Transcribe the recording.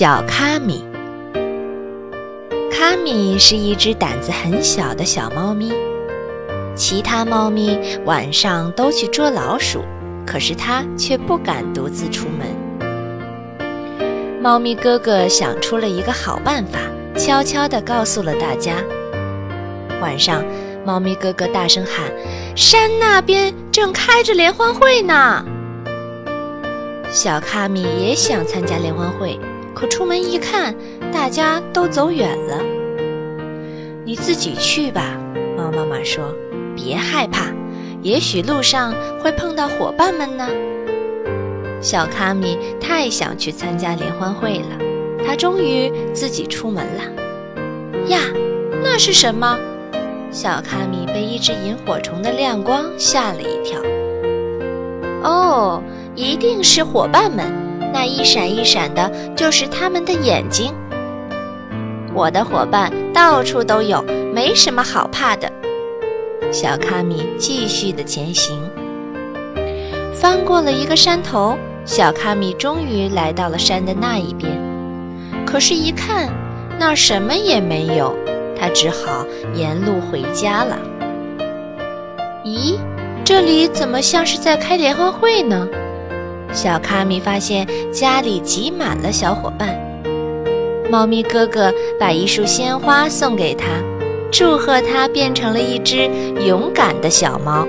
小卡米，卡米是一只胆子很小的小猫咪。其他猫咪晚上都去捉老鼠，可是它却不敢独自出门。猫咪哥哥想出了一个好办法，悄悄地告诉了大家。晚上，猫咪哥哥大声喊：“山那边正开着联欢会呢！”小卡米也想参加联欢会。可出门一看，大家都走远了。你自己去吧，猫妈妈说：“别害怕，也许路上会碰到伙伴们呢。”小卡米太想去参加联欢会了，他终于自己出门了。呀，那是什么？小卡米被一只萤火虫的亮光吓了一跳。哦，一定是伙伴们。那一闪一闪的，就是他们的眼睛。我的伙伴到处都有，没什么好怕的。小卡米继续的前行，翻过了一个山头，小卡米终于来到了山的那一边。可是，一看那儿什么也没有，他只好沿路回家了。咦，这里怎么像是在开联欢会呢？小卡米发现家里挤满了小伙伴，猫咪哥哥把一束鲜花送给他，祝贺他变成了一只勇敢的小猫。